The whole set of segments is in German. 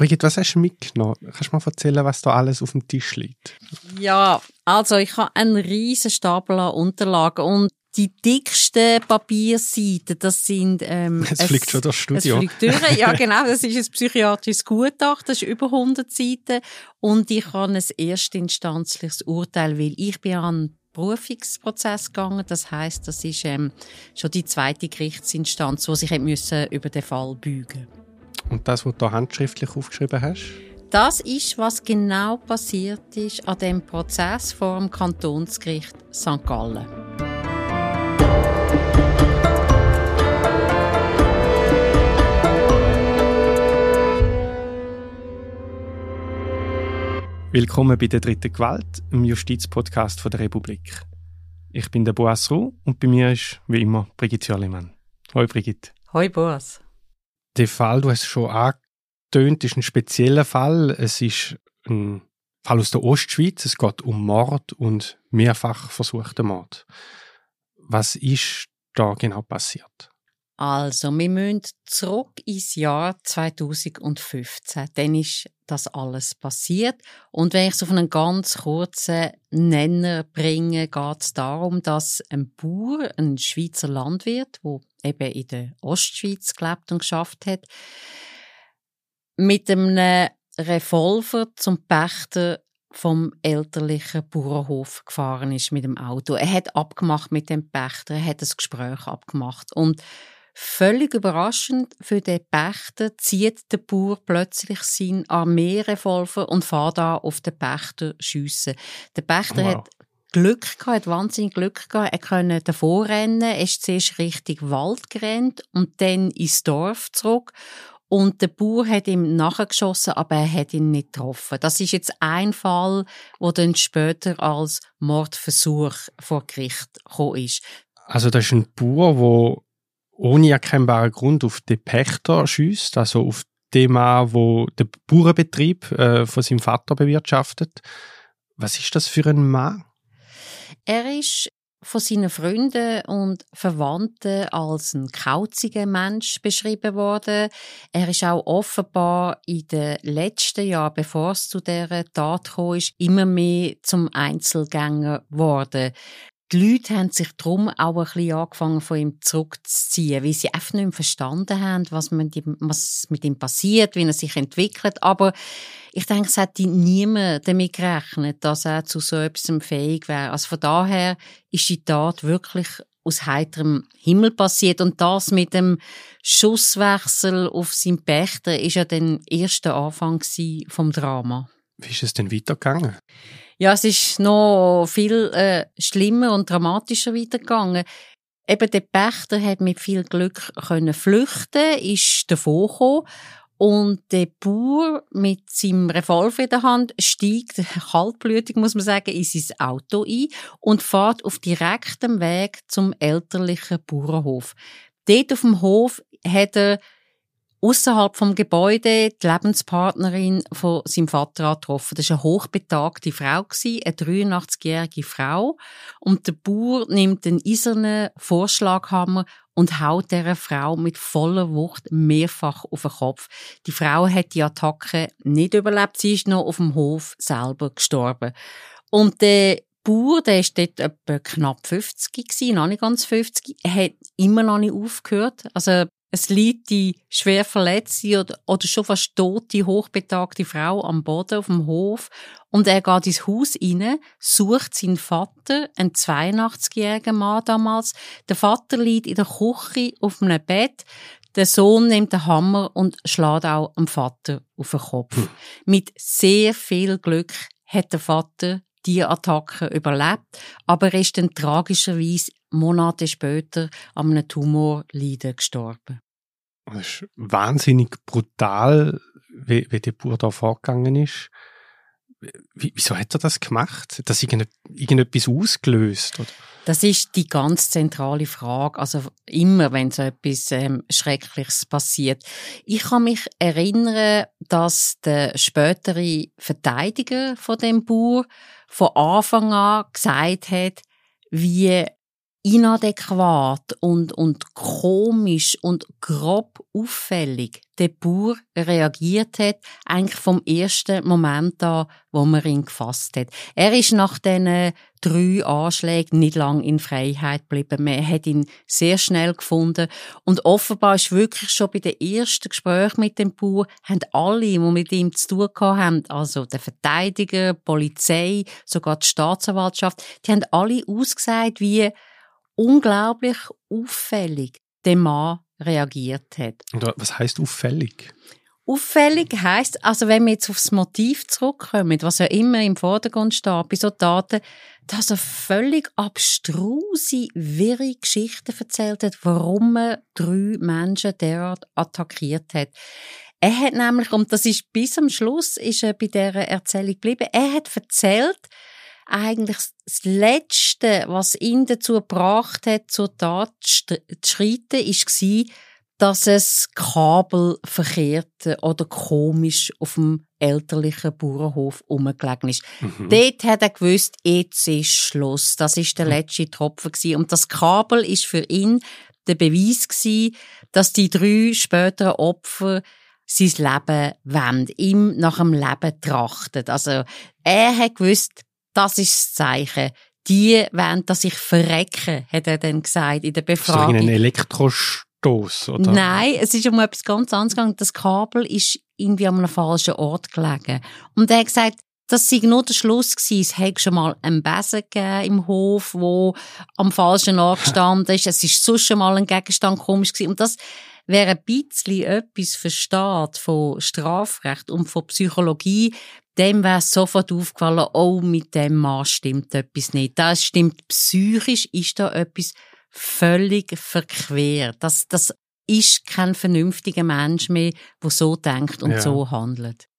Brigitte, was hast du mitgenommen? Kannst du mal erzählen, was da alles auf dem Tisch liegt? Ja, also ich habe einen riesen Stapel an Unterlagen und die dicksten Papierseiten, das sind... Ähm, es fliegt schon das Studio. Es fliegt durch. Ja, genau. Das ist ein psychiatrisches Gutachten. Das ist über 100 Seiten. Und ich habe ein erstinstanzliches Urteil, weil ich bin an Berufungsprozess gegangen. Das heißt, das ist ähm, schon die zweite Gerichtsinstanz, wo sich müssen über den Fall bügen. Und das, was du da handschriftlich aufgeschrieben hast? Das ist, was genau passiert ist an dem Prozess vor dem Kantonsgericht St. Gallen. Willkommen bei der dritten Gewalt, im Justizpodcast der Republik. Ich bin der Boas Ruh und bei mir ist, wie immer, Brigitte Jörlemann. Hoi Brigitte. Hoi Boas. Der Fall, du hast es schon angetönt, ist ein spezieller Fall. Es ist ein Fall aus der Ostschweiz. Es geht um Mord und mehrfach versuchten Mord. Was ist da genau passiert? Also, wir müssen zurück ins Jahr 2015. Dann ist das alles passiert. Und wenn ich es auf einen ganz kurzen Nenner bringe, geht es darum, dass ein Bauer, ein Schweizer Landwirt, der eben in der Ostschweiz gelebt und geschafft hat, mit einem Revolver zum Pächter vom elterlichen Bauernhof gefahren ist mit dem Auto. Er hat abgemacht mit dem Pächter, er hat das Gespräch abgemacht und Völlig überraschend für den Pächter zieht der Bauer plötzlich seinen Armeerevolver und fährt da auf den Pächter schiessen. Der Pächter wow. hat Glück gehabt, hat wahnsinnig Glück gehabt. Er konnte davor rennen, er ist zuerst Richtung Wald gerannt und dann ins Dorf zurück. Und der Bauer hat ihm nachgeschossen, aber er hat ihn nicht getroffen. Das ist jetzt ein Fall, wo dann später als Mordversuch vor Gericht gekommen ist. Also das ist ein Bauer, der ohne erkennbaren Grund auf den Pächter schießt, also auf den Mann, wo den Bauernbetrieb äh, von seinem Vater bewirtschaftet. Was ist das für ein Mann? Er ist von seinen Freunden und Verwandten als ein kauziger Mensch beschrieben worden. Er ist auch offenbar in den letzten Jahren, bevor es zu dieser Tat kam, immer mehr zum Einzelgänger geworden die Leute haben sich darum auch ein bisschen angefangen, von ihm zurückzuziehen, weil sie einfach nicht mehr verstanden haben, was, mit ihm, passiert, wie er sich entwickelt. Aber ich denke, es hätte niemand damit gerechnet, dass er zu so etwas fähig wäre. Also von daher ist die Tat wirklich aus heiterem Himmel passiert. Und das mit dem Schusswechsel auf seinen Pächter ist ja der erste Anfang vom Drama. Wie ist es denn weitergegangen? Ja, es ist noch viel äh, schlimmer und dramatischer weitergegangen. Eben der Pächter hat mit viel Glück können flüchten, ist davon gekommen. Und der Bauer mit seinem Revolver in der Hand steigt, kaltblütig muss man sagen, in sein Auto ein und fährt auf direktem Weg zum elterlichen Bauernhof. Dort auf dem Hof hat er außerhalb vom Gebäude die Lebenspartnerin von seinem Vater getroffen. Das war eine hochbetagte Frau, eine 83-jährige Frau. Und der Bauer nimmt den eisernen Vorschlaghammer und haut dieser Frau mit voller Wucht mehrfach auf den Kopf. Die Frau hat die Attacke nicht überlebt, sie ist noch auf dem Hof selber gestorben. Und der Bauer, der ist dort etwa knapp 50 gewesen, noch nicht ganz 50, er hat immer noch nicht aufgehört. Also es liegt die schwer verletzte oder, oder schon fast tote, hochbetagte Frau am Boden auf dem Hof und er geht ins Haus rein, sucht seinen Vater, einen 82-jährigen Mann damals. Der Vater liegt in der Küche auf einem Bett. Der Sohn nimmt den Hammer und schlägt auch am Vater auf den Kopf. Hm. Mit sehr viel Glück hat der Vater die Attacke überlebt, aber er ist dann tragischerweise Monate später an einem Tumorleiden gestorben. Das ist wahnsinnig brutal, wie, wie der Bauer da vorgegangen ist. Wie, wieso hat er das gemacht? Hat das irgendetwas ausgelöst? Oder? Das ist die ganz zentrale Frage. Also immer, wenn so etwas ähm, Schreckliches passiert. Ich kann mich erinnern, dass der spätere Verteidiger von dem Bauer von Anfang an gesagt hat, wie inadäquat und, und komisch und grob auffällig der Bauer reagiert hat, eigentlich vom ersten Moment an, wo man ihn gefasst hat. Er ist nach diesen drei Anschlägen nicht lang in Freiheit geblieben. Man hat ihn sehr schnell gefunden. Und offenbar ist wirklich schon bei den ersten Gesprächen mit dem Bauer, haben alle, die mit ihm zu tun haben, also der Verteidiger, die Polizei, sogar die Staatsanwaltschaft, die haben alle ausgesagt, wie unglaublich auffällig der Mann reagiert hat. Und was heißt auffällig? Auffällig heißt, also wenn wir jetzt aufs Motiv zurückkommen, was ja immer im Vordergrund steht bei so Daten, dass er völlig abstruse, wirre Geschichten erzählt hat, warum er drei Menschen derart attackiert hat. Er hat nämlich, und das ist bis am Schluss, ist er bei dieser Erzählung geblieben, er hat erzählt, eigentlich das Letzte, was ihn dazu gebracht hat, zur Tat zu schreiten, war, dass es Kabel verkehrt oder komisch auf dem elterlichen Bauernhof umgelegen ist. Mhm. Dort hat er gewusst, jetzt ist Schluss. Das ist der letzte Tropfen gewesen. Und das Kabel ist für ihn der Beweis gewesen, dass die drei späteren Opfer sein Leben wollen, ihm nach dem Leben trachten. Also, er hat gewusst, das ist das Zeichen. Die wollen, dass ich verrecke, hat er dann gesagt in der Befragung. Ist das ein Elektrostoß, oder? Nein, es ist um etwas ganz anderes gegangen. Das Kabel ist irgendwie an einem falschen Ort gelegen. Und er hat gesagt, das sei nur der Schluss gewesen. Es hätte schon mal einen Besen gegeben im Hof, wo am falschen Ort gestanden ist. Es ist sonst schon mal ein Gegenstand komisch gewesen. Und das, wer ein bisschen etwas versteht von Strafrecht und von Psychologie, dem wäre sofort aufgefallen, oh, mit dem Mann stimmt etwas nicht. Das stimmt psychisch, ist da etwas völlig verquer. Das, das ist kein vernünftiger Mensch mehr, der so denkt und ja. so handelt.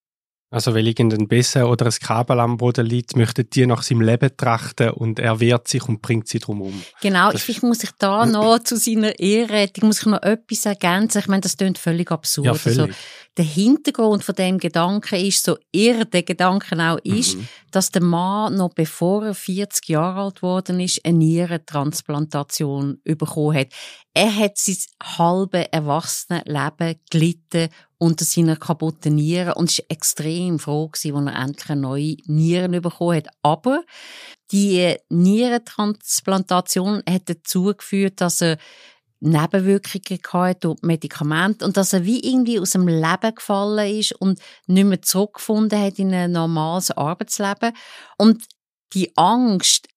Also weil irgendein Besser oder ein Kabel am Boden liegt, möchte die nach seinem Leben trachten und er wehrt sich und bringt sie drum um. Genau, das ich muss ich da noch zu seiner Ehrettung muss ich noch etwas ergänzen. Ich meine, das klingt völlig absurd. Ja, völlig. Also, der Hintergrund von dem Gedanken ist, so irre der Gedanke auch ist, mhm. dass der Mann noch bevor er 40 Jahre alt worden ist, eine Nierentransplantation bekommen hat. Er hat sein halbe erwachsene Leben gelitten unter seiner kaputten Nieren und ist extrem froh gewesen, als er endlich eine neue Nieren bekommen hat. Aber die Nierentransplantation hat dazu geführt, dass er Nebenwirkungen gehabt durch Medikamente und dass er wie irgendwie aus dem Leben gefallen ist und nicht mehr zurückgefunden hat in ein normales Arbeitsleben. Und die Angst,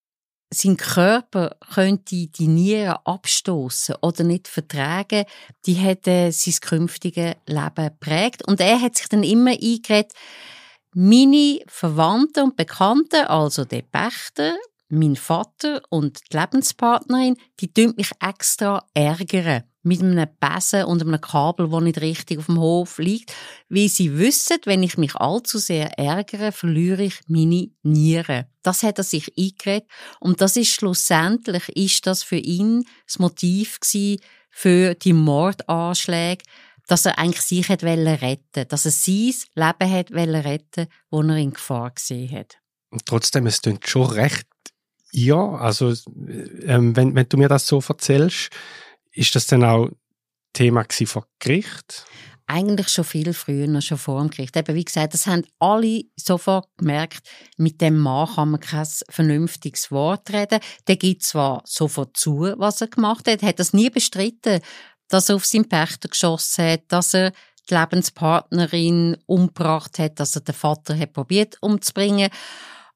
sein Körper könnte die Nieren abstoßen oder nicht vertragen, die hat äh, sein künftiges Leben prägt. Und er hat sich dann immer eingeredet, meine Verwandten und Bekannten, also der Pächter, mein Vater und die Lebenspartnerin, die tun mich extra ärgern mit einem Besen und einem Kabel, das nicht richtig auf dem Hof liegt, weil sie wissen, wenn ich mich allzu sehr ärgere, verliere ich meine Nieren. Das hat er sich eingeredet und das ist schlussendlich, ist das für ihn das Motiv gewesen für die Mordanschläge, dass er eigentlich sich hat retten dass er sein Leben hat retten wo er in Gefahr gesehen hat. Und trotzdem, es klingt schon recht ja, also ähm, wenn, wenn du mir das so erzählst, ist das dann auch Thema vor Gericht? Eigentlich schon viel früher, schon vor dem Gericht. Eben, wie gesagt, das haben alle sofort gemerkt, mit dem Mann kann man kein vernünftiges Wort reden. Der gibt zwar sofort zu, was er gemacht hat, hat das nie bestritten, dass er auf seinen Pächter geschossen hat, dass er die Lebenspartnerin umgebracht hat, dass er den Vater hat probiert umzubringen.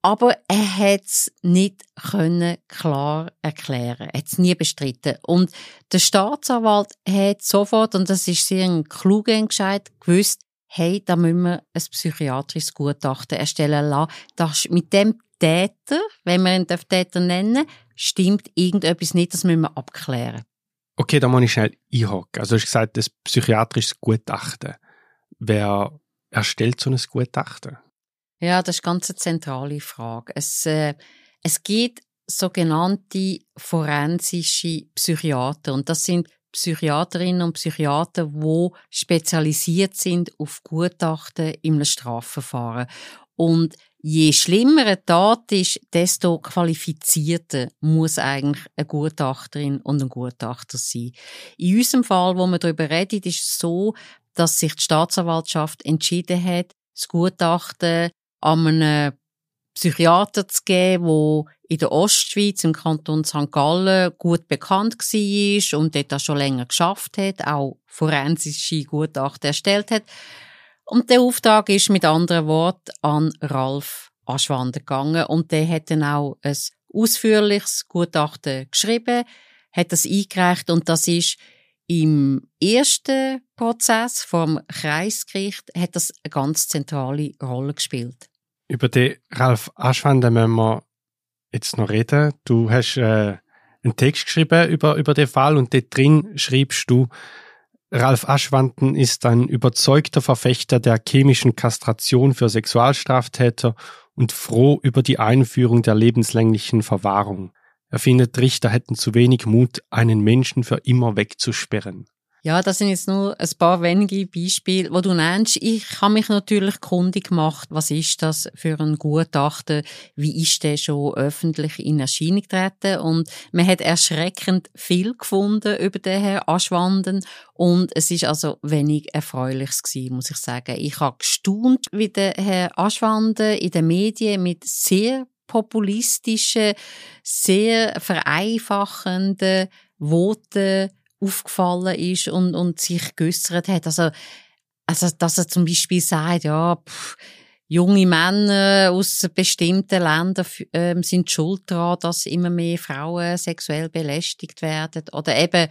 Aber er hat es nicht können klar erklären. Er hat es nie bestritten. Und der Staatsanwalt hat sofort, und das ist sehr ein kluger Entscheid, gewusst, hey, da müssen wir ein psychiatrisches Gutachten erstellen lassen. Das mit dem Täter, wenn wir ihn Täter nennen, stimmt irgendetwas nicht, das müssen wir abklären. Okay, da muss ich schnell einhaken. Also du hast gesagt, das psychiatrisches Gutachten. Wer erstellt so ein Gutachten? Ja, das ist ganz eine zentrale Frage. Es, äh, es gibt sogenannte forensische Psychiater und das sind Psychiaterinnen und Psychiater, die spezialisiert sind auf Gutachten im Strafverfahren. Und je schlimmer eine Tat ist, desto qualifizierter muss eigentlich eine Gutachterin und ein Gutachter sein. In unserem Fall, wo wir darüber reden, ist es so, dass sich die Staatsanwaltschaft entschieden hat, das Gutachten an einen Psychiater zu geben, der in der Ostschweiz, im Kanton St. Gallen, gut bekannt war und dort auch schon länger geschafft hat, auch forensische Gutachten erstellt hat. Und der Auftrag ist mit anderen Worten an Ralf Aschwander gegangen und der hat dann auch ein ausführliches Gutachten geschrieben, hat das eingereicht und das ist im ersten Prozess vom Kreisgericht hat das eine ganz zentrale Rolle gespielt. Über den Ralf Aschwander müssen wir jetzt noch reden. Du hast äh, einen Text geschrieben über, über den Fall und dort drin schreibst du, Ralf Aschwanden ist ein überzeugter Verfechter der chemischen Kastration für Sexualstraftäter und froh über die Einführung der lebenslänglichen Verwahrung. Er findet, Richter hätten zu wenig Mut, einen Menschen für immer wegzusperren. Ja, das sind jetzt nur ein paar wenige Beispiele, wo du nennst. Ich habe mich natürlich kundig gemacht, was ist das für ein Gutachten, wie ist der schon öffentlich in Erscheinung getreten und man hat erschreckend viel gefunden über den Herrn Aschwanden und es ist also wenig Erfreuliches gewesen, muss ich sagen. Ich habe gestaunt, wie der Herr Aschwanden in den Medien mit sehr populistischen, sehr vereinfachenden Worten aufgefallen ist und, und sich geäussert hat. Also, also, dass er zum Beispiel sagt, ja, pff, junge Männer aus bestimmten Ländern äh, sind schuld daran, dass immer mehr Frauen sexuell belästigt werden. Oder eben,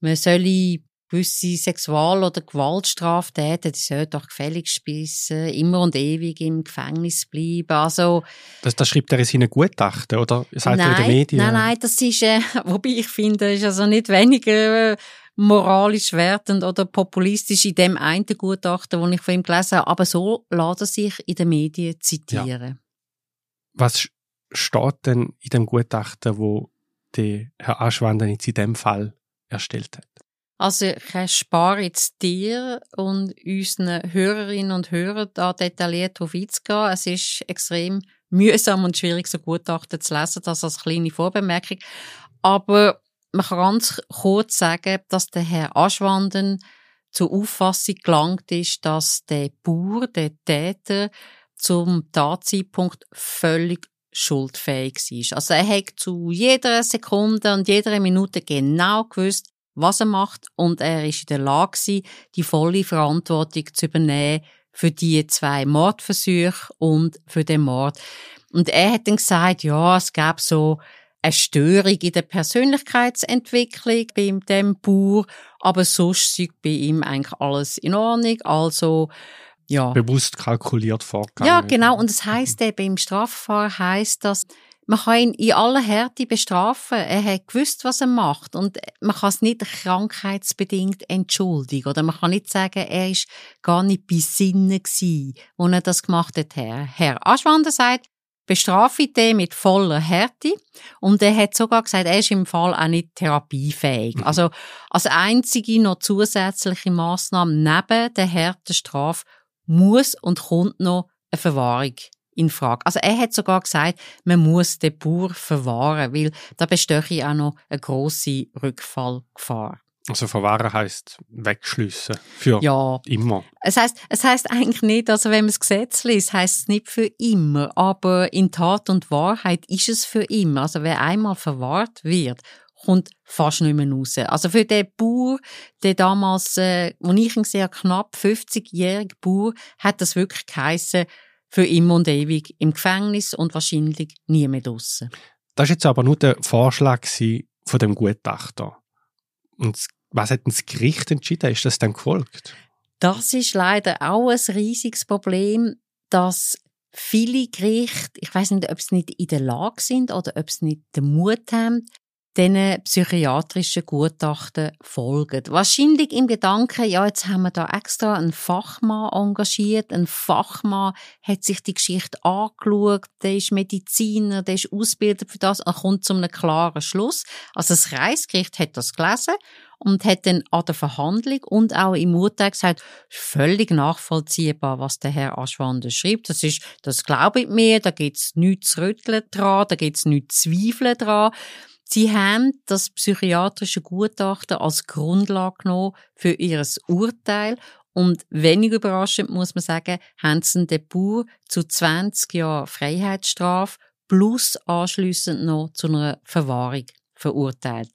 man solle gewisse Sexual- oder Gewaltstraftäter, die sollen doch gefälligst äh, immer und ewig im Gefängnis bleiben. Also, das, das schreibt er in seinen Gutachten, oder? Sagt nein, er in den Medien? Nein, nein, das ist, äh, wobei ich finde, ist also nicht weniger äh, moralisch wertend oder populistisch in dem einen Gutachten, das ich von ihm gelesen habe, aber so lässt er sich in den Medien zitieren. Ja. Was steht denn in dem Gutachten, wo der Herr Aschwander in diesem Fall erstellt hat? Also ich erspare jetzt dir und unseren Hörerinnen und Hörern da detailliert darauf einzugehen. Es ist extrem mühsam und schwierig, so Gutachten zu lesen, das als kleine Vorbemerkung. Aber man kann ganz kurz sagen, dass der Herr Aschwanden zur Auffassung gelangt ist, dass der Bauer, der Täter, zum Tatzeitpunkt völlig schuldfähig war. Also er hat zu jeder Sekunde und jeder Minute genau gewusst, was er macht und er ist in der Lage, die volle Verantwortung zu übernehmen für die zwei Mordversuche und für den Mord. Und er hat dann gesagt, ja, es gab so eine Störung in der Persönlichkeitsentwicklung bei dem Bauer, aber sonst ist bei ihm eigentlich alles in Ordnung. Also, ja. Bewusst kalkuliert vorgegangen. Ja, genau. Und das heißt eben im Strafverfahren heißt das, man kann ihn in aller Härte bestrafen. Er hat gewusst, was er macht. Und man kann es nicht krankheitsbedingt entschuldigen. Oder man kann nicht sagen, er ist gar nicht bei Sinnen gewesen, wo er das gemacht hat. Herr, Aschwander sagt, bestrafe den mit voller Härte. Und er hat sogar gesagt, er ist im Fall auch nicht therapiefähig. Mhm. Also, als einzige noch zusätzliche Massnahme neben der harten Strafe muss und kommt noch eine Verwahrung in Frage. Also er hat sogar gesagt, man muss den Bauer verwahren, weil da bestehe auch noch eine grosse Rückfallgefahr. Also verwahren heißt wegschliessen für ja. immer. Es heißt, es heißt eigentlich nicht, also wenn man das Gesetz liest, heißt es nicht für immer, aber in Tat und Wahrheit ist es für immer. Also wer einmal verwahrt wird, kommt fast nicht mehr raus. Also für den Bauer, der damals, äh, wo ich ihn sehe, knapp 50-jährige Bauer, hat das wirklich geheissen, für immer und ewig im Gefängnis und wahrscheinlich nie mehr draussen. Das war jetzt aber nur der Vorschlag von dem Gutachter. Und was hat das Gericht entschieden? Ist das dann gefolgt? Das ist leider auch ein riesiges Problem, dass viele Gerichte, ich weiß nicht, ob sie nicht in der Lage sind oder ob sie nicht den Mut haben, diesen psychiatrischen Gutachten folgen. Wahrscheinlich im Gedanken, ja, jetzt haben wir da extra einen Fachmann engagiert. Ein Fachmann hat sich die Geschichte angeschaut, der ist Mediziner, der ist ausgebildet für das, er kommt zu einem klaren Schluss. Also das Reichsgericht hat das gelesen und hat dann an der Verhandlung und auch im Urteil gesagt, völlig nachvollziehbar, was der Herr Aschwander schreibt. Das ist, das glaube ich mir, da gibt's nichts zu rütteln dran, da gibt's nichts zu zweifeln dran. Sie haben das psychiatrische Gutachten als Grundlage genommen für ihr Urteil und wenig überraschend muss man sagen, haben sie den Bauer zu 20 Jahren Freiheitsstrafe plus anschliessend noch zu einer Verwahrung verurteilt.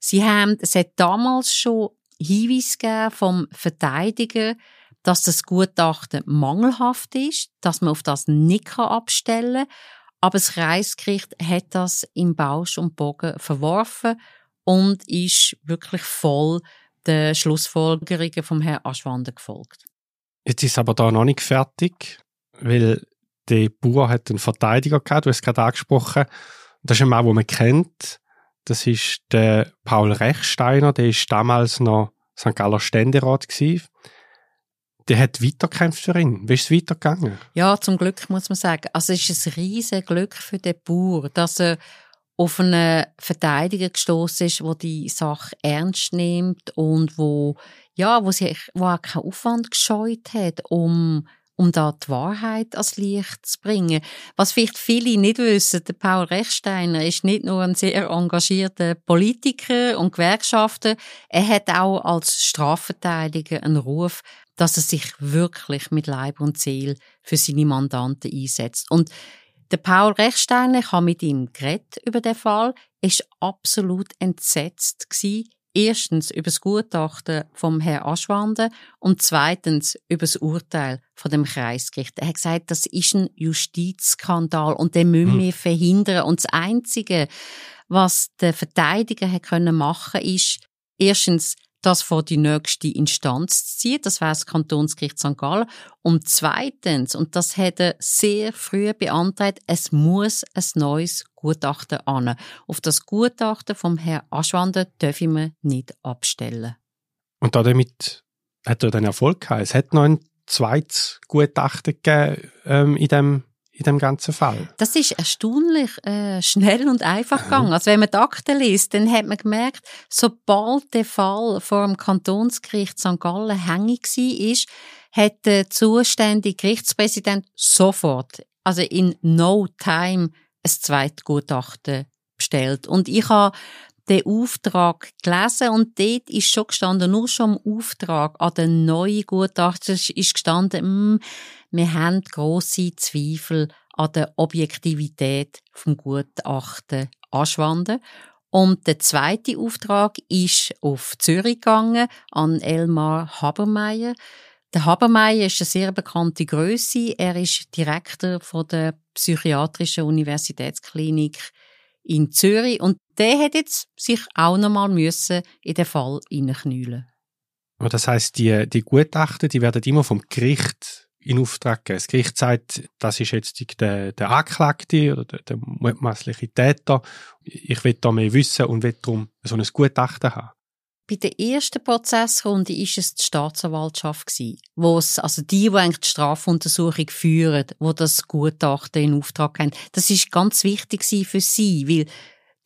Sie haben, es hat damals schon Hinweis gegeben vom Verteidiger, dass das Gutachten mangelhaft ist, dass man auf das nicht abstellen kann, aber das Reichsgericht hat das im Bausch und Bogen verworfen und ist wirklich voll den Schlussfolgerungen vom Herrn Aschwander gefolgt. Jetzt ist aber da noch nicht fertig, weil der Bauer hat einen Verteidiger gehabt, du hast es gerade angesprochen. Das ist ein Mann, den man kennt. Das ist der Paul Rechsteiner, der ist damals noch St. Galler Ständerat gewesen der hat weitergekämpft für ihn. Wie ist es weitergegangen? Ja, zum Glück muss man sagen. Also es ist ein riesiges Glück für den Bauer, dass er auf einen Verteidiger gestoßen ist, der die Sache ernst nimmt und wo ja, wo sich, wo auch keinen Aufwand gescheut hat, um um da die Wahrheit ans Licht zu bringen. Was vielleicht viele nicht wissen, der Paul Rechsteiner ist nicht nur ein sehr engagierter Politiker und Gewerkschafter, er hat auch als Strafverteidiger einen Ruf, dass er sich wirklich mit Leib und Seele für seine Mandanten einsetzt. Und der Paul Rechsteiner, ich habe mit ihm geredet über den Fall, ist absolut entsetzt gewesen. Erstens über das Gutachten vom Herrn Aschwander und zweitens über das Urteil von dem Kreisgericht. Er hat gesagt, das ist ein Justizskandal und den müssen hm. wir verhindern. Und das Einzige, was der Verteidiger hat können machen, ist erstens das vor die nächste Instanz zu ziehen. Das wäre das Kantonsgericht St. Gallen. Und zweitens, und das hätte sehr früh beantragt, es muss ein neues Gutachten an. Auf das Gutachten vom Herrn Aschwander dürfen wir nicht abstellen. Und damit hat er dann Erfolg gehabt. Es hat noch ein zweites Gutachten gegeben ähm, in dem in dem ganzen Fall? Das ist erstaunlich äh, schnell und einfach gegangen. Also wenn man die Akten liest, dann hat man gemerkt, sobald der Fall vor dem Kantonsgericht St. Gallen hängig war, hat der zuständige Gerichtspräsident sofort, also in no time, ein zweites Gutachten bestellt. Und ich habe den Auftrag gelesen und dort ist schon gestanden, nur schon im Auftrag an den neuen Gutachter ist gestanden, mh, hm, wir haben grosse Zweifel an der Objektivität vom Gutachten Aschwanden. Und der zweite Auftrag ist auf Zürich gegangen, an Elmar Habermeier. Der Habermeier ist eine sehr bekannte Größe. Er ist Direktor von der Psychiatrischen Universitätsklinik in Zürich und der hat jetzt sich auch nochmal müssen in den Fall hineinknüllen. Das heißt, die, die Gutachten, die werden immer vom Gericht in Auftrag gegeben. Das Gericht sagt, das ist jetzt der, der Anklagte oder der, der mutmaßliche Täter. Ich will da mehr wissen und will darum so ein Gutachten haben. Bei der ersten Prozessrunde ist es die Staatsanwaltschaft gewesen, wo es, also die, die eigentlich die Strafuntersuchung führen, wo das Gutachten in Auftrag haben. Das ist ganz wichtig für sie, weil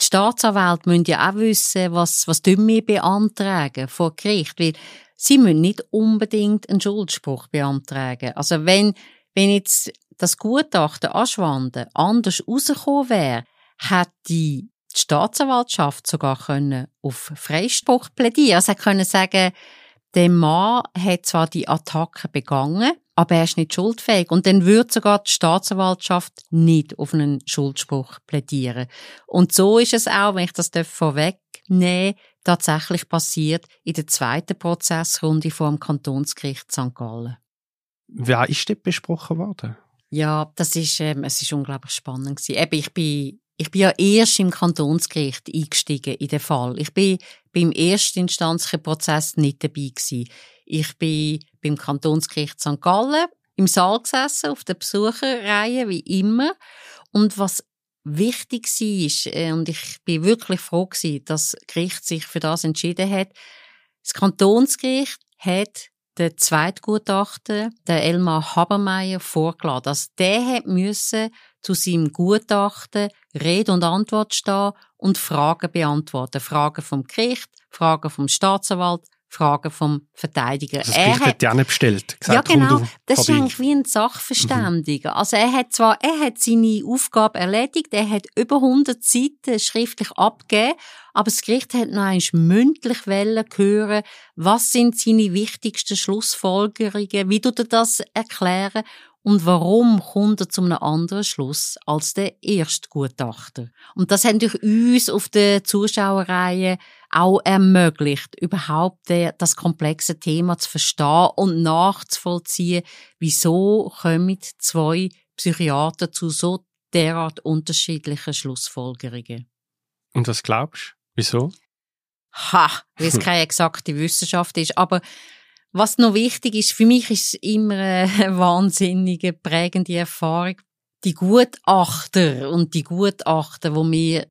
die Staatsanwälte müssen ja auch wissen, was, was wir beantragen vor Gericht, weil sie müssen nicht unbedingt einen Schuldspruch beantragen. Also wenn, wenn jetzt das Gutachten Aschwanden anders rausgekommen wäre, hätte die Staatsanwaltschaft sogar können auf Freispruch plädieren. Sie können sagen, der Mann hat zwar die Attacke begangen, aber er ist nicht schuldfähig. Und dann würde sogar die Staatsanwaltschaft nicht auf einen Schuldspruch plädieren. Und so ist es auch, wenn ich das vorwegnehmen tatsächlich passiert in der zweiten Prozessrunde vor dem Kantonsgericht St. Gallen. Wer ist dort besprochen worden? Ja, das ist, ähm, es ist unglaublich spannend gewesen. Eben, ich bin, ich bin ja erst im Kantonsgericht eingestiegen in den Fall. Ich bin beim erstinstanzlichen Prozess nicht dabei gewesen. Ich bin beim Kantonsgericht St. Gallen im Saal gesessen, auf der Besucherreihe, wie immer. Und was wichtig war, äh, und ich bin wirklich froh gewesen, dass das Gericht sich für das entschieden hat. Das Kantonsgericht hat den Zweitgutachter, der Elmar Habermeier, vorgeladen. Also der hat müssen zu seinem Gutachten Rede und Antwort stehen und Fragen beantworten. Fragen vom Gericht, Fragen vom Staatsanwalt, Fragen vom Verteidiger. Also das Gericht er hat ja nicht bestellt. Gesagt, ja, genau. Das ist eigentlich wie ein Sachverständiger. Mhm. Also er hat zwar, er hat seine Aufgabe erledigt, er hat über 100 Seiten schriftlich abgegeben, aber das Gericht hat noch einmal mündlich hören, was sind seine wichtigsten Schlussfolgerungen, wie tut er das erklären und warum kommt er zu einem anderen Schluss als der Erstgutachter? Und das hat durch uns auf der Zuschauerreihe auch ermöglicht, überhaupt das komplexe Thema zu verstehen und nachzuvollziehen, wieso kommen zwei Psychiater zu so derart unterschiedlichen Schlussfolgerungen. Und was glaubst du? Wieso? Ha, weil es keine exakte Wissenschaft ist. Aber was noch wichtig ist, für mich ist es immer eine wahnsinnige, prägende Erfahrung. Die Gutachter und die Gutachter, die wir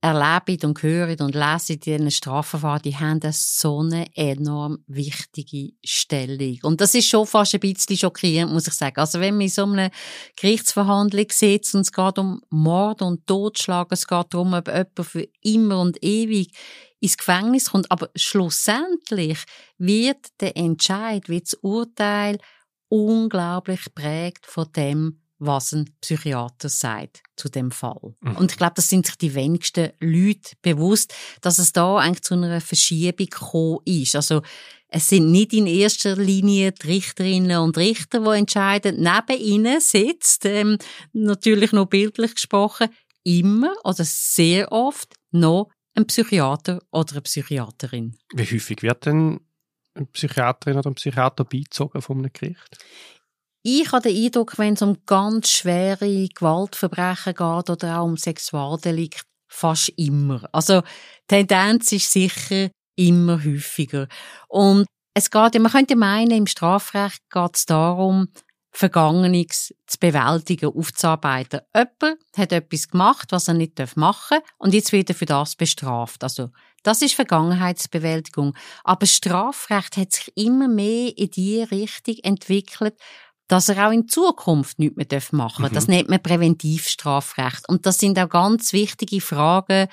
erleben und hören und lesen in diesen Strafverfahren, die haben so eine enorm wichtige Stellung. Und das ist schon fast ein bisschen schockierend, muss ich sagen. Also wenn man in so einer Gerichtsverhandlung sitzt und es geht um Mord und Totschlag, es geht darum, ob jemand für immer und ewig ins Gefängnis kommt. Aber schlussendlich wird der Entscheid, wird das Urteil unglaublich prägt von dem, was ein Psychiater sagt zu dem Fall. Mhm. Und ich glaube, das sind sich die wenigsten Leute bewusst, dass es da eigentlich zu einer Verschiebung gekommen ist. Also es sind nicht in erster Linie die Richterinnen und Richter, die entscheiden. Neben ihnen sitzt, ähm, natürlich noch bildlich gesprochen, immer oder sehr oft noch ein Psychiater oder eine Psychiaterin. Wie häufig wird denn eine Psychiaterin oder ein Psychiater beizogen von einem Gericht? Ich habe den Eindruck, wenn es um ganz schwere Gewaltverbrechen geht oder auch um Sexualdelikt, fast immer. Also die Tendenz ist sicher immer häufiger. Und es geht, man könnte meinen, im Strafrecht geht es darum, Vergangenes zu bewältigen, aufzuarbeiten. Jemand hat etwas gemacht, was er nicht machen darf, und jetzt wird er für das bestraft. Also, das ist Vergangenheitsbewältigung. Aber Strafrecht hat sich immer mehr in die Richtung entwickelt, dass er auch in Zukunft nichts mehr machen darf. Mhm. Das nennt man Präventivstrafrecht. Und das sind auch ganz wichtige Fragen,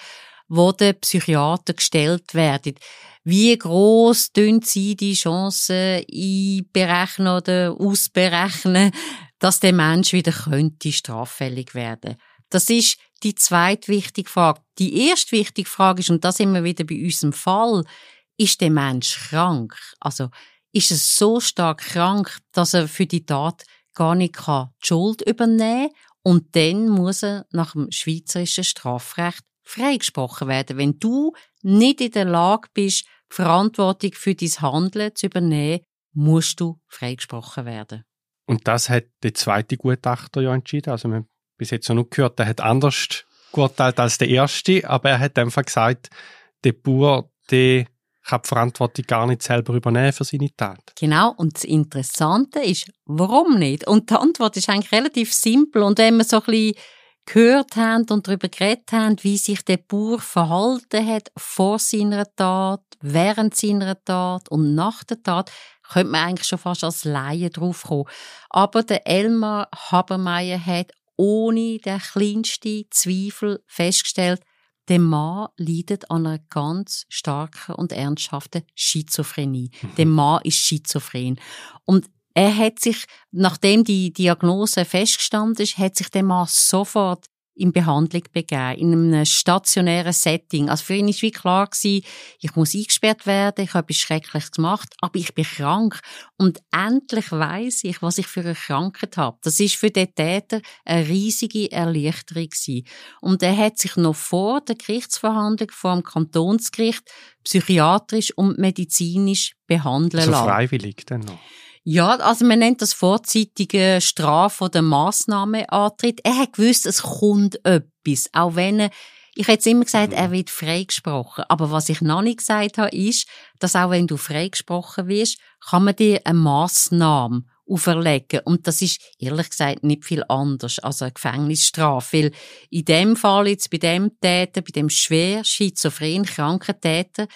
wo den Psychiater gestellt werden. Wie groß tun Sie die Chancen einberechnen oder ausberechnen, dass der Mensch wieder könnte straffällig werden? Das ist die zweite wichtige Frage. Die erste wichtige Frage ist, und da sind wir wieder bei unserem Fall, ist der Mensch krank? Also, ist er so stark krank, dass er für die Tat gar nicht die Schuld übernehmen kann und dann muss er nach dem schweizerischen Strafrecht freigesprochen werden. Wenn du nicht in der Lage bist, Verantwortung für dein Handeln zu übernehmen, musst du freigesprochen werden. Und das hat der zweite Gutachter ja entschieden. Also wir haben bis jetzt noch gehört, der hat anders geurteilt als der erste, aber er hat einfach gesagt, der Bauer, der kann die Verantwortung gar nicht selber übernehmen für seine Tat. Genau, und das Interessante ist, warum nicht? Und die Antwort ist eigentlich relativ simpel. Und wenn man so ein bisschen gehört haben und darüber geredet haben, wie sich der Bauer verhalten hat vor seiner Tat, während seiner Tat und nach der Tat, könnte man eigentlich schon fast als Laie draufkommen. Aber der Elmar Habermeier hat ohne den kleinsten Zweifel festgestellt, der Mann leidet an einer ganz starken und ernsthaften Schizophrenie. Mhm. Der Mann ist schizophren. Und er hat sich, nachdem die Diagnose festgestanden ist, hat sich der Mann sofort in Behandlung begeben, in einem stationären Setting. Also für ihn ist wie klar gewesen, ich muss eingesperrt werden, ich habe etwas Schreckliches gemacht, aber ich bin krank. Und endlich weiß ich, was ich für eine Krankheit habe. Das ist für den Täter eine riesige Erleichterung gewesen. Und er hat sich noch vor der Gerichtsverhandlung vor dem Kantonsgericht psychiatrisch und medizinisch behandeln also lassen. freiwillig dann noch? Ja, also man nennt das vorzeitige Strafe oder Massnahmeantritt. Er hat gewusst, es kommt etwas, auch wenn er ich hätte immer gesagt, er wird freigesprochen. Aber was ich noch nicht gesagt habe, ist, dass auch wenn du freigesprochen wirst, kann man dir eine Massnahme auferlegen. Und das ist ehrlich gesagt nicht viel anders als eine Gefängnisstrafe. Weil in dem Fall jetzt bei dem Täter, bei dem schwer schizophren kranken Täter,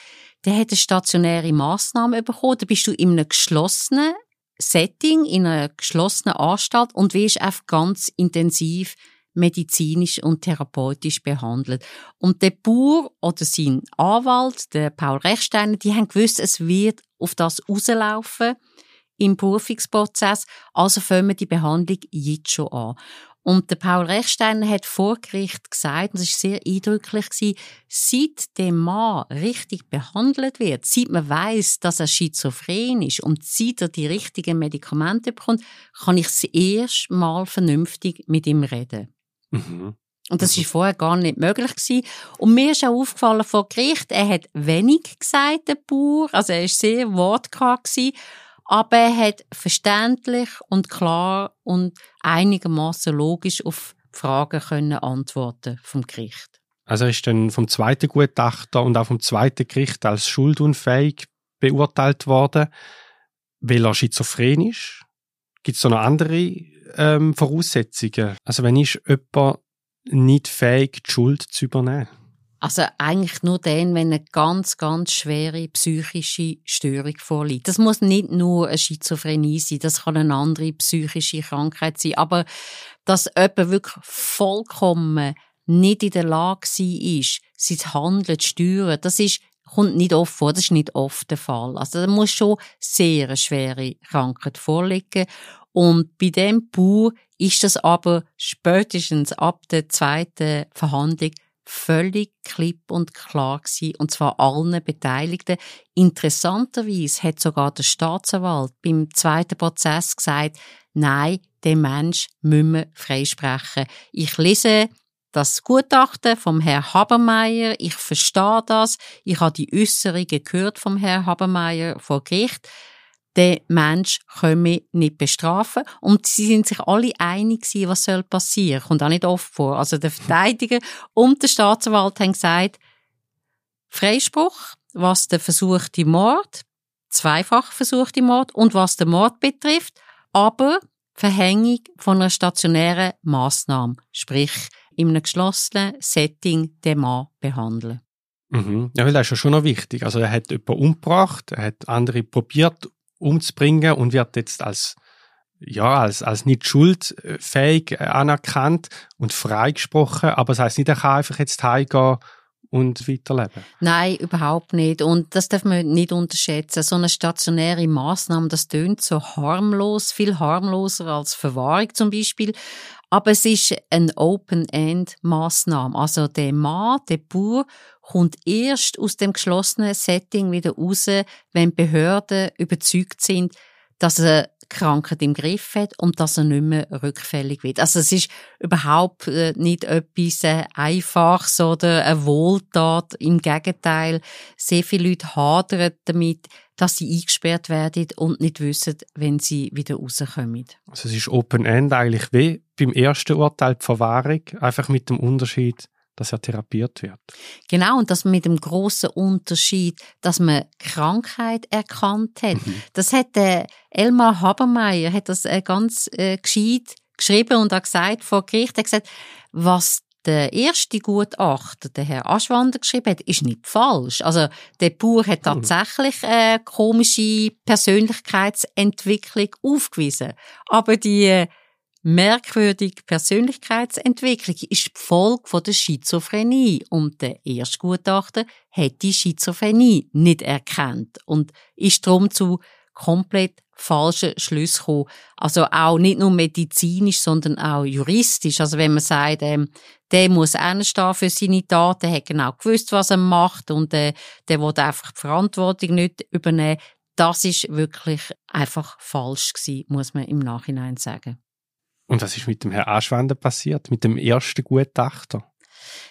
der hat eine stationäre Massnahme bekommen. Da bist du in einem geschlossenen Setting, in einer geschlossenen Anstalt und wirst einfach ganz intensiv medizinisch und therapeutisch behandelt. Und der Bauer oder sein Anwalt, der Paul Rechsteiner, die haben gewusst, es wird auf das rauslaufen im Berufungsprozess, also fangen wir die Behandlung jetzt schon an. Und der Paul Rechsteiner hat vor Gericht gesagt, und das ist sehr eindrücklich gewesen, seit der Mann richtig behandelt wird, seit man weiß, dass er schizophren ist und seit er die richtigen Medikamente bekommt, kann ich das erste Mal vernünftig mit ihm reden. Mhm. Und das mhm. ist vorher gar nicht möglich gewesen. Und mir ist auch aufgefallen vor Gericht, er hat wenig gesagt, der Bauer. Also er ist sehr wortkarg gewesen. Aber er hat verständlich und klar und einigermaßen logisch auf Fragen können antworten vom Gericht. Also er ist dann vom zweiten Gutachter und auch vom zweiten Gericht als schuldunfähig beurteilt worden, weil er schizophren ist. Gibt es noch andere ähm, Voraussetzungen? Also wenn ist jemand nicht fähig, die Schuld zu übernehmen? Also eigentlich nur dann, wenn eine ganz, ganz schwere psychische Störung vorliegt. Das muss nicht nur eine Schizophrenie sein, das kann eine andere psychische Krankheit sein. Aber dass jemand wirklich vollkommen nicht in der Lage ist, sein Handeln zu steuern, das ist kommt nicht oft vor, das ist nicht oft der Fall. Also da muss schon sehr eine schwere Krankheit vorliegen. Und bei dem Bauer ist das aber spätestens ab der zweiten Verhandlung völlig klipp und klar gewesen, und zwar allen Beteiligten. Interessanterweise hat sogar der Staatsanwalt beim zweiten Prozess gesagt, nein, den Mensch müssen wir freisprechen. Ich lese das Gutachten vom Herrn Habermeier, ich verstehe das, ich habe die Äußerungen gehört vom Herrn Habermeier vor Gericht den Mensch können wir nicht bestrafen. Und sie sind sich alle einig gewesen, was soll passieren. Kommt auch nicht oft vor. Also der Verteidiger und der Staatsanwalt haben gesagt, Freispruch, was der versuchte Mord, zweifach versuchte Mord und was den Mord betrifft, aber Verhängung von einer stationären Maßnahme, sprich in einem geschlossenen Setting den Mann behandeln. Mhm. Ja, weil das ist ja schon noch wichtig. Also er hat jemanden umgebracht, er hat andere probiert umzubringen und wird jetzt als ja, als, als nicht schuldfähig anerkannt und freigesprochen, aber das heißt nicht, er kann einfach jetzt heimgehen und weiterleben. Nein, überhaupt nicht. Und das darf man nicht unterschätzen. So eine stationäre Maßnahme, das tönt so harmlos, viel harmloser als Verwahrung zum Beispiel. Aber es ist eine Open-End-Maßnahme. Also der Mann, der Bauer, kommt erst aus dem geschlossenen Setting wieder raus, wenn Behörden überzeugt sind, dass er Krankheit im Griff hat und dass er nicht mehr rückfällig wird. Also es ist überhaupt äh, nicht etwas äh, Einfaches oder eine Wohltat. Im Gegenteil, sehr viele Leute hadern damit, dass sie eingesperrt werden und nicht wissen, wenn sie wieder rauskommen. Also es ist Open End eigentlich wie beim ersten Urteil die Verwahrung, einfach mit dem Unterschied, dass er therapiert wird. Genau, und das mit dem großen Unterschied, dass man Krankheit erkannt hat. Mhm. Das hat der Elmar Habermeier hat das äh, ganz äh, gescheit geschrieben und hat gesagt vor Gericht, er hat gesagt, was der erste Gutachter, der Herr Aschwander, geschrieben hat, ist nicht falsch. Also der Bauer hat hm. tatsächlich eine komische Persönlichkeitsentwicklung aufgewiesen. Aber die äh, merkwürdige Persönlichkeitsentwicklung ist die Folge der Schizophrenie. Und der erste Gutachter hat die Schizophrenie nicht erkannt und ist darum zu komplett falschen Schlüssen gekommen. Also auch nicht nur medizinisch, sondern auch juristisch. Also wenn man sagt, ähm, der muss einstehen für seine Taten, der hat genau gewusst, was er macht und äh, der will einfach die Verantwortung nicht übernehmen. Das ist wirklich einfach falsch gewesen, muss man im Nachhinein sagen. Und was ist mit dem Herrn Aschwander passiert, mit dem ersten Gutachter?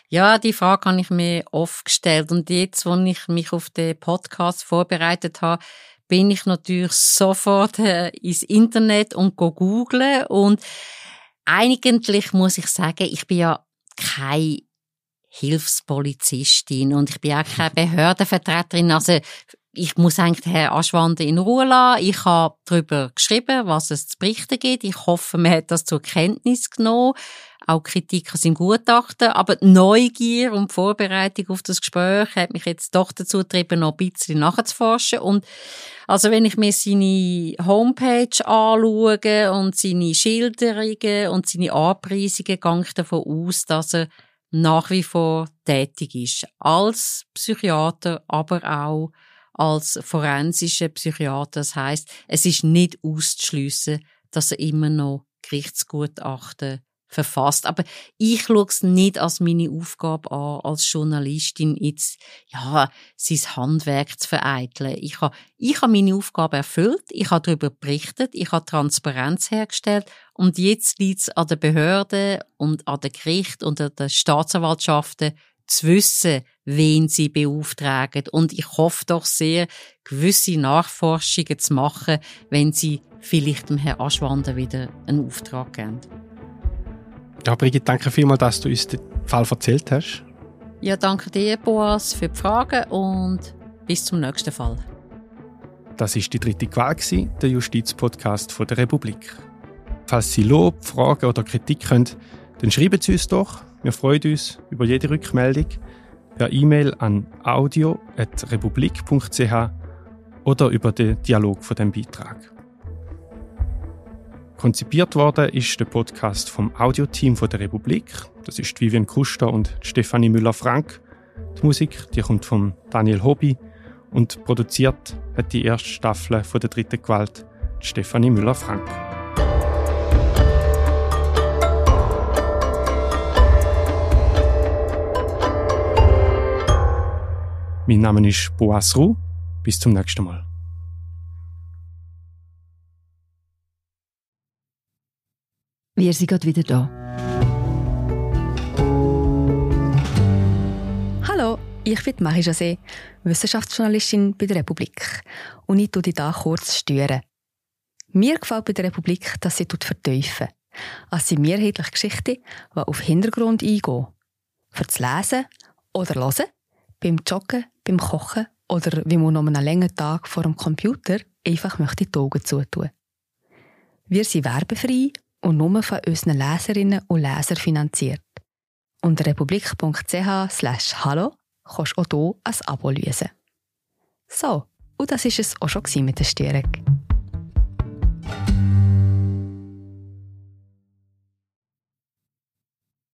Ja, die Frage habe ich mir oft gestellt. Und jetzt, wo ich mich auf den Podcast vorbereitet habe, bin ich natürlich sofort äh, ins Internet und go googlen. Und eigentlich muss ich sagen, ich bin ja keine Hilfspolizistin und ich bin auch keine Behördenvertreterin. Also ich muss eigentlich Herrn Aschwande in Ruhe lassen. Ich habe darüber geschrieben, was es zu berichten gibt. Ich hoffe, man hat das zur Kenntnis genommen. Auch Kritik an seinem Gutachten. Aber die Neugier und die Vorbereitung auf das Gespräch hat mich jetzt doch dazu getrieben, noch ein bisschen nachzuforschen. Und also wenn ich mir seine Homepage anschaue und seine Schilderungen und seine Anpreisungen, gehe ich davon aus, dass er nach wie vor tätig ist. Als Psychiater, aber auch als forensischer Psychiater. Das heißt, es ist nicht auszuschliessen, dass er immer noch Gerichtsgutachten verfasst. Aber ich schaue es nicht als meine Aufgabe an, als Journalistin jetzt, ja, sein Handwerk zu vereiteln. Ich habe, ich habe meine Aufgabe erfüllt, ich habe darüber berichtet, ich habe Transparenz hergestellt und jetzt liegt es an den Behörden und an den Gerichten und an den Staatsanwaltschaften zu wissen, wen sie beauftragen. Und ich hoffe doch sehr, gewisse Nachforschungen zu machen, wenn sie vielleicht dem Herrn Aschwander wieder einen Auftrag geben. Ja, Brigitte, danke vielmals, dass du uns den Fall erzählt hast. Ja, danke dir, Boas, für die Fragen und bis zum nächsten Fall. Das ist die dritte Qual, der Justizpodcast der Republik. Falls Sie Lob, Fragen oder Kritik haben, dann schreiben Sie uns doch. Wir freuen uns über jede Rückmeldung per E-Mail an audio.republik.ch oder über den Dialog von dem Beitrag. Konzipiert worden ist der Podcast vom Audioteam der Republik. Das ist Vivian Kuster und Stefanie Müller-Frank. Die Musik die kommt von Daniel Hobby und produziert hat die erste Staffel von der dritten Gewalt Stefanie Müller-Frank. Mein Name ist Boas Ruh. Bis zum nächsten Mal. Wir sind gerade wieder da. Hallo, ich bin Marie José, Wissenschaftsjournalistin bei der Republik. Und ich tue dich hier kurz steuern. Mir gefällt bei der Republik, dass sie vertiefen. Es sind mehrheitliche Geschichten, die auf Hintergrund eingehen. Für das Lesen oder Hören, beim Joggen, beim Kochen oder wie man noch einen langen Tag vor dem Computer einfach möchte die Augen zutun. Wir sind werbefrei und nur von unseren Leserinnen und Lesern finanziert. Unter republik.ch hallo kannst du auch hier ein Abo lösen. So, und das war es auch schon mit der Störung.